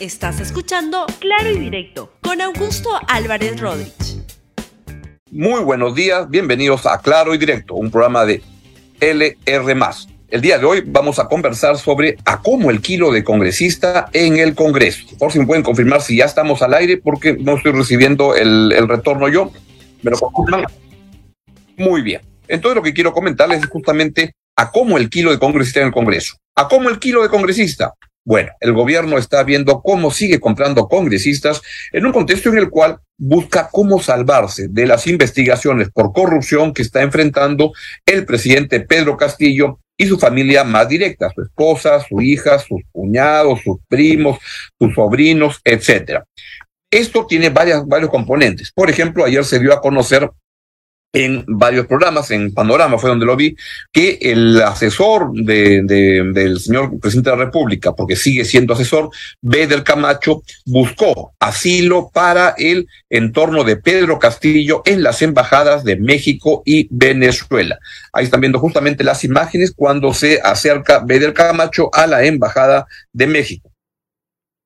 Estás escuchando Claro y Directo con Augusto Álvarez Rodríguez. Muy buenos días, bienvenidos a Claro y Directo, un programa de LR. El día de hoy vamos a conversar sobre a cómo el kilo de congresista en el Congreso. Por si me pueden confirmar si ya estamos al aire, porque no estoy recibiendo el, el retorno yo. ¿Me lo confirman? Muy bien. Entonces lo que quiero comentarles es justamente a cómo el kilo de congresista en el Congreso. ¿A cómo el kilo de congresista? Bueno, el gobierno está viendo cómo sigue comprando congresistas en un contexto en el cual busca cómo salvarse de las investigaciones por corrupción que está enfrentando el presidente Pedro Castillo y su familia más directa, su esposa, su hija, sus cuñados, sus primos, sus sobrinos, etcétera. Esto tiene varias, varios componentes. Por ejemplo, ayer se dio a conocer en varios programas, en Panorama fue donde lo vi, que el asesor de, del señor presidente de la República, porque sigue siendo asesor, B. del Camacho, buscó asilo para el entorno de Pedro Castillo en las embajadas de México y Venezuela. Ahí están viendo justamente las imágenes cuando se acerca B. del Camacho a la embajada de México.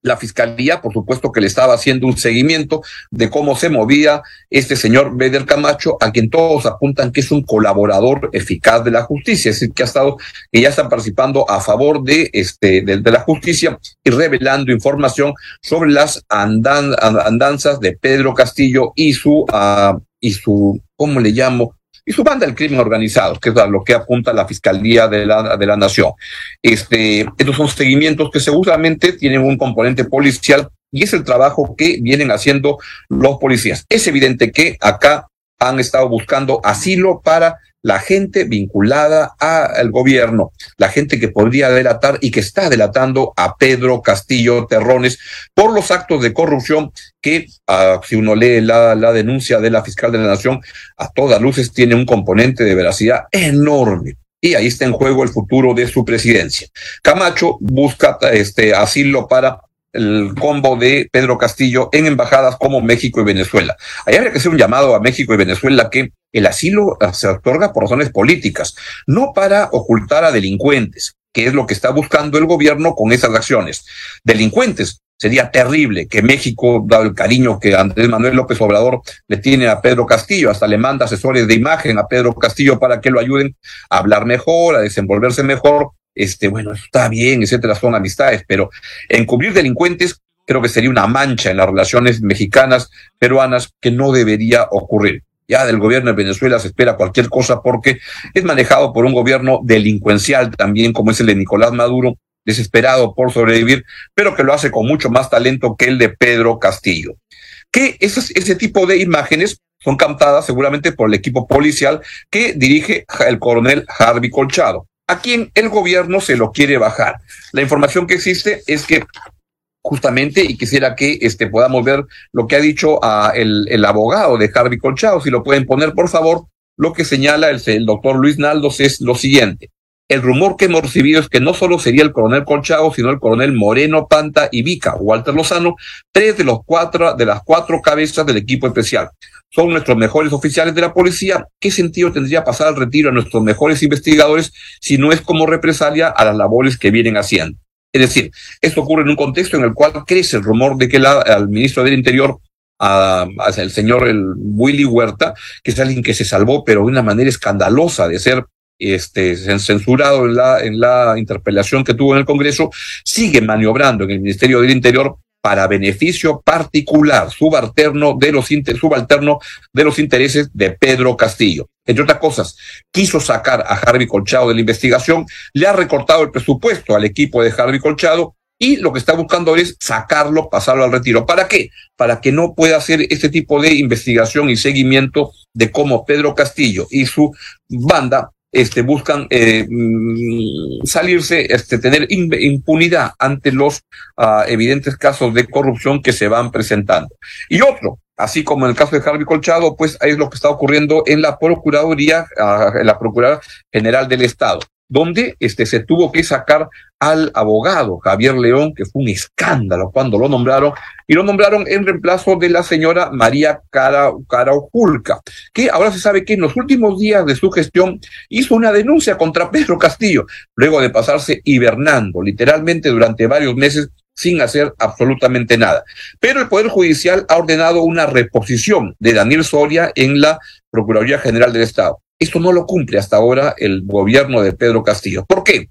La fiscalía, por supuesto, que le estaba haciendo un seguimiento de cómo se movía este señor Beder Camacho, a quien todos apuntan que es un colaborador eficaz de la justicia, es decir, que ha estado, que ya está participando a favor de este, de, la justicia y revelando información sobre las andanzas de Pedro Castillo y su, uh, y su, ¿cómo le llamo? Y su banda del crimen organizado, que es a lo que apunta la Fiscalía de la, de la Nación. Este, estos son seguimientos que seguramente tienen un componente policial y es el trabajo que vienen haciendo los policías. Es evidente que acá han estado buscando asilo para la gente vinculada al gobierno, la gente que podría delatar y que está delatando a Pedro Castillo Terrones por los actos de corrupción que, ah, si uno lee la, la denuncia de la fiscal de la Nación, a todas luces tiene un componente de veracidad enorme y ahí está en juego el futuro de su presidencia. Camacho busca este asilo para el combo de Pedro Castillo en embajadas como México y Venezuela. Ahí habría que hacer un llamado a México y Venezuela que el asilo se otorga por razones políticas, no para ocultar a delincuentes, que es lo que está buscando el gobierno con esas acciones. Delincuentes. Sería terrible que México, dado el cariño que Andrés Manuel López Obrador le tiene a Pedro Castillo, hasta le manda asesores de imagen a Pedro Castillo para que lo ayuden a hablar mejor, a desenvolverse mejor, este, bueno, está bien, etcétera, son amistades, pero encubrir delincuentes creo que sería una mancha en las relaciones mexicanas, peruanas, que no debería ocurrir. Ya del gobierno de Venezuela se espera cualquier cosa porque es manejado por un gobierno delincuencial también, como es el de Nicolás Maduro, desesperado por sobrevivir, pero que lo hace con mucho más talento que el de Pedro Castillo. Que ese, tipo de imágenes son captadas seguramente por el equipo policial que dirige el coronel Harvey Colchado a quien el gobierno se lo quiere bajar. La información que existe es que justamente, y quisiera que este, podamos ver lo que ha dicho a el, el, abogado de Harvey Colchado, si lo pueden poner, por favor, lo que señala el, el doctor Luis Naldos es lo siguiente. El rumor que hemos recibido es que no solo sería el coronel Colchado, sino el coronel Moreno, Panta y Vica, Walter Lozano, tres de los cuatro, de las cuatro cabezas del equipo especial son nuestros mejores oficiales de la policía, ¿qué sentido tendría pasar al retiro a nuestros mejores investigadores si no es como represalia a las labores que vienen haciendo? Es decir, esto ocurre en un contexto en el cual crece el rumor de que al ministro del Interior, el señor Willy Huerta, que es alguien que se salvó, pero de una manera escandalosa de ser este, censurado en la, en la interpelación que tuvo en el Congreso, sigue maniobrando en el Ministerio del Interior para beneficio particular, subalterno de los, subalterno de los intereses de Pedro Castillo. Entre otras cosas, quiso sacar a Harvey Colchado de la investigación, le ha recortado el presupuesto al equipo de Harvey Colchado y lo que está buscando es sacarlo, pasarlo al retiro. ¿Para qué? Para que no pueda hacer este tipo de investigación y seguimiento de cómo Pedro Castillo y su banda este, buscan eh, mm, salirse, este, tener impunidad ante los uh, evidentes casos de corrupción que se van presentando. Y otro, así como en el caso de Harvey Colchado, pues es lo que está ocurriendo en la Procuraduría, uh, en la Procuraduría General del Estado. Donde este, se tuvo que sacar al abogado Javier León, que fue un escándalo cuando lo nombraron, y lo nombraron en reemplazo de la señora María Cara, que ahora se sabe que en los últimos días de su gestión hizo una denuncia contra Pedro Castillo, luego de pasarse hibernando literalmente durante varios meses sin hacer absolutamente nada. Pero el Poder Judicial ha ordenado una reposición de Daniel Soria en la Procuraduría General del Estado. Esto no lo cumple hasta ahora el gobierno de Pedro Castillo. ¿Por qué?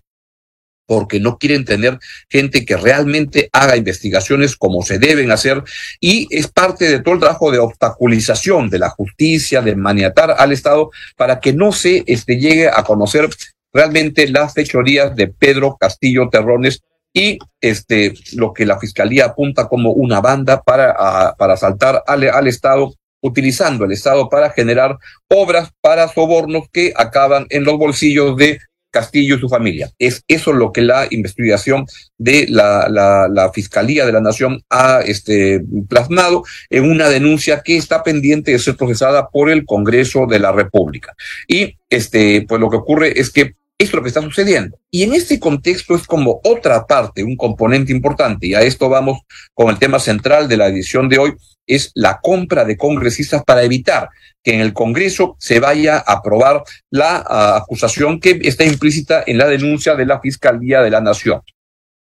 porque no quieren tener gente que realmente haga investigaciones como se deben hacer y es parte de todo el trabajo de obstaculización de la justicia, de maniatar al Estado para que no se este, llegue a conocer realmente las fechorías de Pedro Castillo Terrones y este lo que la fiscalía apunta como una banda para, para asaltar al, al Estado utilizando el Estado para generar obras para sobornos que acaban en los bolsillos de Castillo y su familia. Es eso lo que la investigación de la, Fiscalía de la Nación ha este, plasmado en una denuncia que está pendiente de ser procesada por el Congreso de la República. Y este, pues lo que ocurre es que es lo que está sucediendo. Y en este contexto es como otra parte, un componente importante, y a esto vamos con el tema central de la edición de hoy, es la compra de congresistas para evitar que en el Congreso se vaya a aprobar la uh, acusación que está implícita en la denuncia de la Fiscalía de la Nación.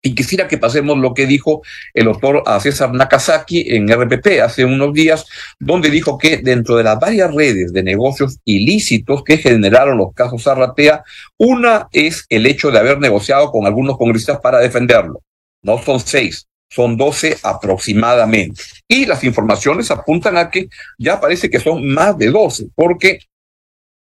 Y quisiera que pasemos lo que dijo el doctor César Nakazaki en RPP hace unos días, donde dijo que dentro de las varias redes de negocios ilícitos que generaron los casos Arratea, una es el hecho de haber negociado con algunos congresistas para defenderlo. No son seis, son 12 aproximadamente. Y las informaciones apuntan a que ya parece que son más de 12, porque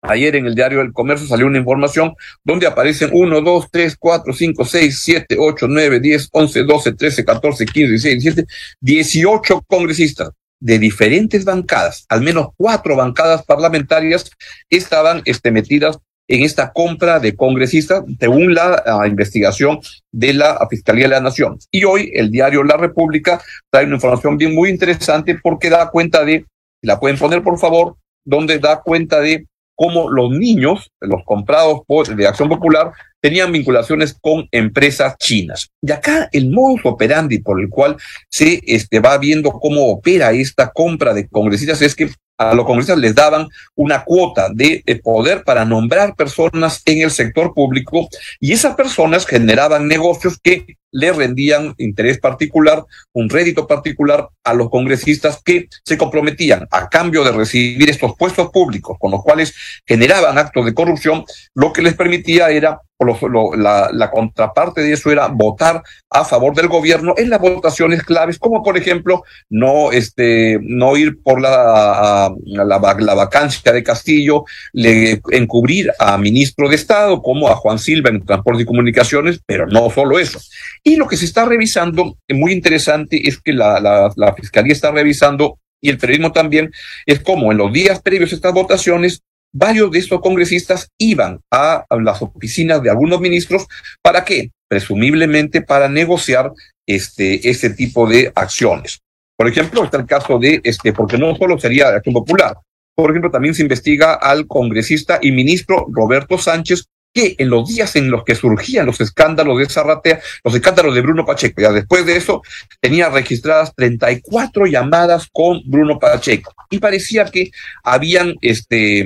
ayer en el diario del comercio salió una información donde aparecen 1, 2, 3, 4, 5, 6, 7, 8, 9, 10, 11, 12, 13, 14, 15, 16, 17, 18 congresistas de diferentes bancadas, al menos cuatro bancadas parlamentarias estaban este, metidas en esta compra de congresistas, según la investigación de la Fiscalía de la Nación. Y hoy el diario La República trae una información bien muy interesante porque da cuenta de, la pueden poner por favor, donde da cuenta de cómo los niños, los comprados por, de Acción Popular, tenían vinculaciones con empresas chinas. Y acá el modus operandi por el cual se este, va viendo cómo opera esta compra de congresistas es que a los congresistas les daban una cuota de, de, poder para nombrar personas en el sector público y esas personas generaban negocios que le rendían interés particular, un rédito particular a los congresistas que se comprometían a cambio de recibir estos puestos públicos, con los cuales generaban actos de corrupción, lo que les permitía era lo, lo, la, la, contraparte de eso era votar a favor del gobierno en las votaciones claves, como por ejemplo no, este, no ir por la, la, la, vacancia de Castillo, le, encubrir a ministro de Estado como a Juan Silva en Transporte y Comunicaciones, pero no solo eso. Y lo que se está revisando, muy interesante, es que la, Fiscalía está revisando y el periodismo también, es como en los días previos a estas votaciones varios de estos congresistas iban a, a las oficinas de algunos ministros para qué? Presumiblemente para negociar este, este tipo de acciones. Por ejemplo, está el caso de este, porque no solo sería de acción popular, por ejemplo, también se investiga al congresista y ministro Roberto Sánchez que en los días en los que surgían los escándalos de Zarratea, los escándalos de Bruno Pacheco, ya después de eso tenía registradas 34 llamadas con Bruno Pacheco. Y parecía que habían este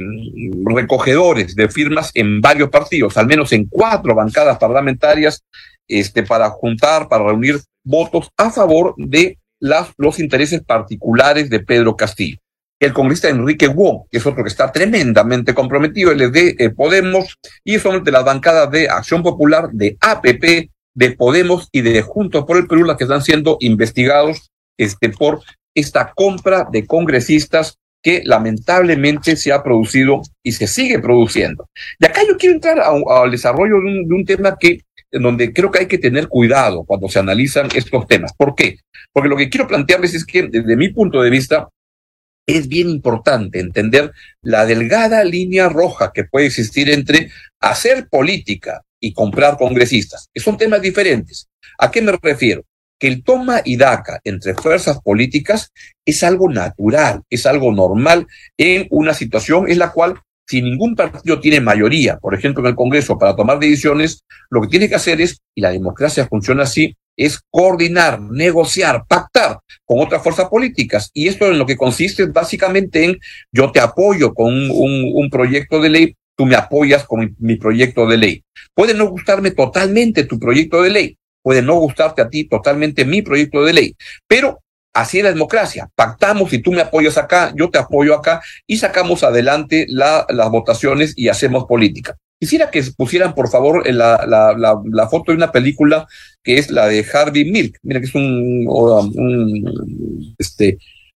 recogedores de firmas en varios partidos, al menos en cuatro bancadas parlamentarias, este para juntar, para reunir votos a favor de las, los intereses particulares de Pedro Castillo el congresista Enrique Wong, que es otro que está tremendamente comprometido, él es de eh, Podemos y son de las bancadas de Acción Popular, de APP, de Podemos y de Juntos por el Perú, las que están siendo investigados este, por esta compra de congresistas que lamentablemente se ha producido y se sigue produciendo. Y acá yo quiero entrar al desarrollo de un, de un tema que en donde creo que hay que tener cuidado cuando se analizan estos temas. ¿Por qué? Porque lo que quiero plantearles es que desde mi punto de vista, es bien importante entender la delgada línea roja que puede existir entre hacer política y comprar congresistas. Son temas diferentes. ¿A qué me refiero? Que el toma y daca entre fuerzas políticas es algo natural, es algo normal en una situación en la cual si ningún partido tiene mayoría, por ejemplo, en el Congreso para tomar decisiones, lo que tiene que hacer es, y la democracia funciona así, es coordinar, negociar, pactar con otras fuerzas políticas. Y esto en lo que consiste básicamente en yo te apoyo con un, proyecto de ley, tú me apoyas con mi, proyecto de ley. Puede no gustarme totalmente tu proyecto de ley, puede no gustarte a ti totalmente mi proyecto de ley, pero Así es la democracia. Pactamos y tú me apoyas acá, yo te apoyo acá y sacamos adelante las votaciones y hacemos política. Quisiera que pusieran, por favor, la, foto de una película que es la de Harvey Milk. Mira que es un, un este,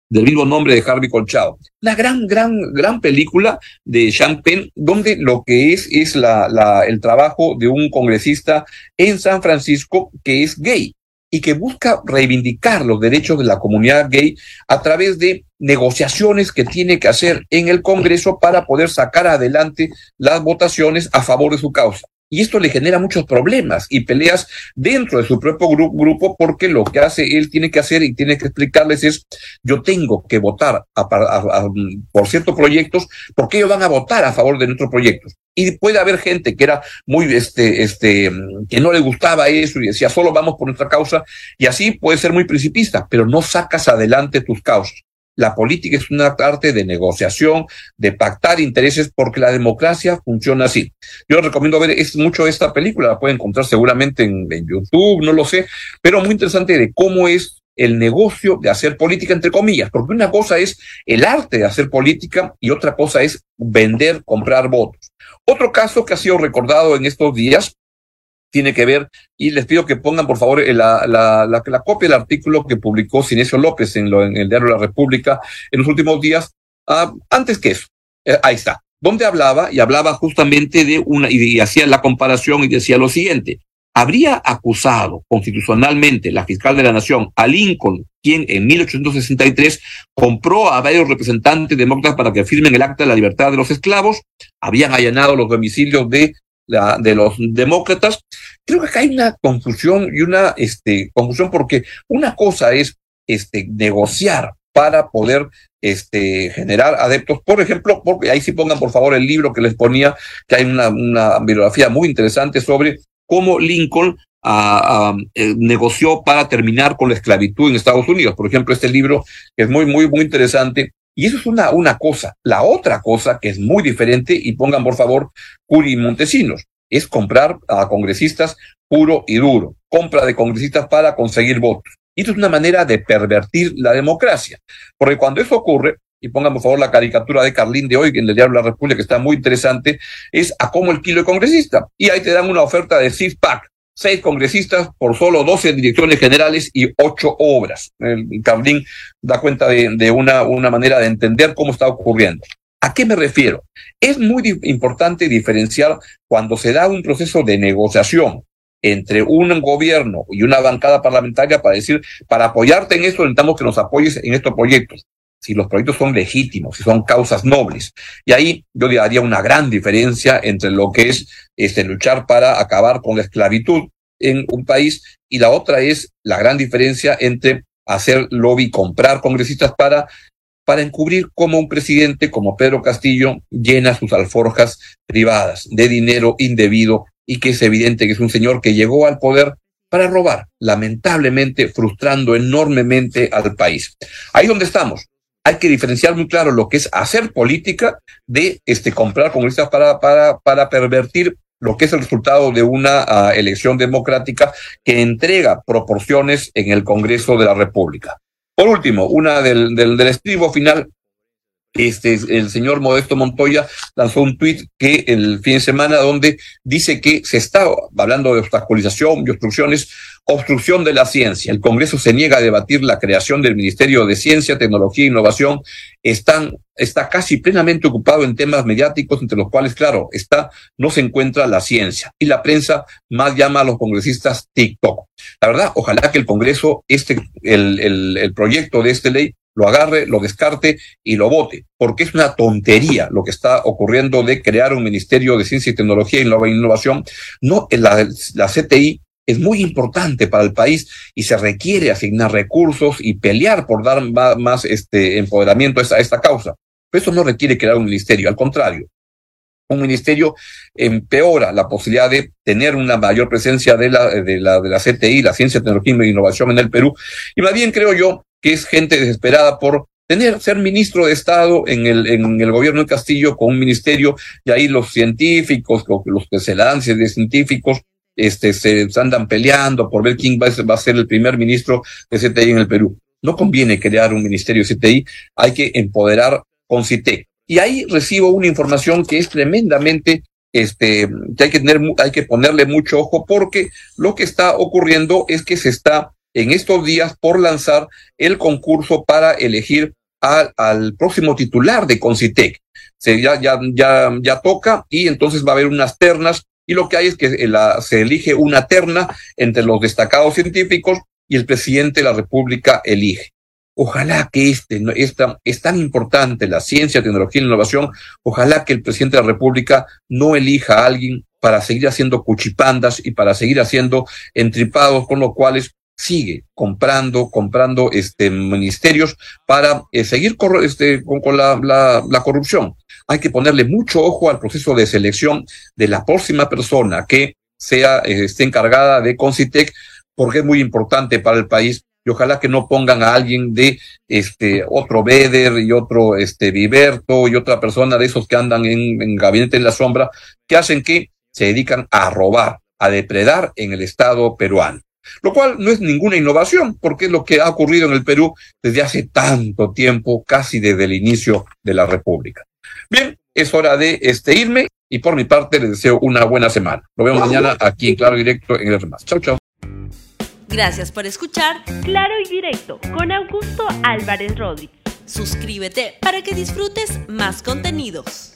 del mismo nombre de Harvey Colchado. Una gran, gran, gran película de Sean Penn, donde lo que es es la, el trabajo de un congresista en San Francisco que es gay y que busca reivindicar los derechos de la comunidad gay a través de negociaciones que tiene que hacer en el Congreso para poder sacar adelante las votaciones a favor de su causa. Y esto le genera muchos problemas y peleas dentro de su propio grupo porque lo que hace él tiene que hacer y tiene que explicarles es, yo tengo que votar por ciertos proyectos porque ellos van a votar a favor de nuestros proyectos. Y puede haber gente que era muy, este, este, que no le gustaba eso y decía, solo vamos por nuestra causa. Y así puede ser muy principista, pero no sacas adelante tus causas. La política es una arte de negociación, de pactar intereses, porque la democracia funciona así. Yo recomiendo ver mucho esta película, la pueden encontrar seguramente en, en YouTube, no lo sé, pero muy interesante de cómo es el negocio de hacer política, entre comillas, porque una cosa es el arte de hacer política y otra cosa es vender, comprar votos. Otro caso que ha sido recordado en estos días tiene que ver, y les pido que pongan por favor la, la, la, copia del artículo que publicó Cinesio López en, lo, en el diario La República en los últimos días, ah, antes que eso, eh, ahí está, donde hablaba y hablaba justamente de una, y hacía la comparación y decía lo siguiente, habría acusado constitucionalmente la fiscal de la Nación a Lincoln, quien en 1863 compró a varios representantes demócratas para que firmen el acta de la libertad de los esclavos, habían allanado los domicilios de, la, de los demócratas. Creo que acá hay una confusión y una este, confusión porque una cosa es este, negociar para poder este, generar adeptos. Por ejemplo, porque ahí sí pongan por favor el libro que les ponía, que hay una, una muy interesante sobre cómo Lincoln ah, ah, eh, negoció para terminar con la esclavitud en Estados Unidos. Por ejemplo, este libro que es muy, muy, muy interesante. Y eso es una, una cosa. La otra cosa que es muy diferente, y pongan por favor Curi Montesinos, es comprar a congresistas puro y duro. Compra de congresistas para conseguir votos. Y esto es una manera de pervertir la democracia. Porque cuando eso ocurre, y pongan por favor la caricatura de Carlín de hoy, en el diario La República, que está muy interesante, es a cómo el kilo de congresista. Y ahí te dan una oferta de six pack, seis congresistas por solo 12 direcciones generales y ocho obras. El Carlín da cuenta de, una, una manera de entender cómo está ocurriendo. ¿A qué me refiero? Es muy importante diferenciar cuando se da un proceso de negociación entre un gobierno y una bancada parlamentaria para decir, para apoyarte en esto, necesitamos que nos apoyes en estos proyectos si los proyectos son legítimos, si son causas nobles. Y ahí yo le haría una gran diferencia entre lo que es este, luchar para acabar con la esclavitud en un país y la otra es la gran diferencia entre hacer lobby, comprar congresistas para, para encubrir cómo un presidente como Pedro Castillo llena sus alforjas privadas de dinero indebido y que es evidente que es un señor que llegó al poder para robar, lamentablemente frustrando enormemente al país. Ahí donde estamos hay que diferenciar muy claro lo que es hacer política de este, comprar congresistas para, para, para pervertir lo que es el resultado de una ah, elección democrática que entrega proporciones en el Congreso de la República. Por último, una del, del, del estribo final este, el señor Modesto Montoya lanzó un tuit que el fin de semana donde dice que se está hablando de obstaculización y obstrucciones, obstrucción de la ciencia. El Congreso se niega a debatir la creación del Ministerio de Ciencia, Tecnología e Innovación. Están, está casi plenamente ocupado en temas mediáticos, entre los cuales, claro, está, no se encuentra la ciencia. Y la prensa más llama a los congresistas TikTok. La verdad, ojalá que el Congreso, este, el, el, el proyecto de esta ley, lo agarre, lo descarte y lo vote, porque es una tontería lo que está ocurriendo de crear un Ministerio de Ciencia y Tecnología e Innovación. No, la, la CTI es muy importante para el país y se requiere asignar recursos y pelear por dar más, este empoderamiento a esta, a esta causa. Pero eso no requiere crear un ministerio, al contrario, un ministerio empeora la posibilidad de tener una mayor presencia de la, de la, de la CTI, la Ciencia, Tecnología e Innovación en el Perú. Y más bien creo yo que es gente desesperada por tener, ser ministro de Estado en el, en el gobierno de Castillo con un ministerio, y ahí los científicos, los que se lancen de científicos, este, se andan peleando por ver quién va a, va a ser el primer ministro de CTI en el Perú. No conviene crear un ministerio de CTI, hay que empoderar con CITEC. Y ahí recibo una información que es tremendamente, este, que hay que tener, hay que ponerle mucho ojo porque lo que está ocurriendo es que se está en estos días por lanzar el concurso para elegir al, al próximo titular de Concitec. Se, ya, ya, ya, ya toca y entonces va a haber unas ternas y lo que hay es que la, se elige una terna entre los destacados científicos y el presidente de la República elige. Ojalá que este, esta, es tan importante la ciencia, tecnología y innovación, ojalá que el presidente de la República no elija a alguien para seguir haciendo cuchipandas y para seguir haciendo entripados, con lo cuales sigue comprando, comprando este ministerios para eh, seguir este, con, con la, la, la, corrupción. Hay que ponerle mucho ojo al proceso de selección de la próxima persona que sea, eh, esté encargada de Concitec, porque es muy importante para el país y ojalá que no pongan a alguien de este otro Beder y otro este Viverto y otra persona de esos que andan en, en gabinete en la sombra, que hacen que se dedican a robar, a depredar en el Estado peruano. Lo cual no es ninguna innovación, porque es lo que ha ocurrido en el Perú desde hace tanto tiempo, casi desde el inicio de la República. Bien, es hora de este irme y por mi parte les deseo una buena semana. Nos vemos mañana aquí en Claro Directo en el Remás. Chau, chau. Gracias por escuchar Claro y Directo con Augusto Álvarez Rodríguez. Suscríbete para que disfrutes más contenidos.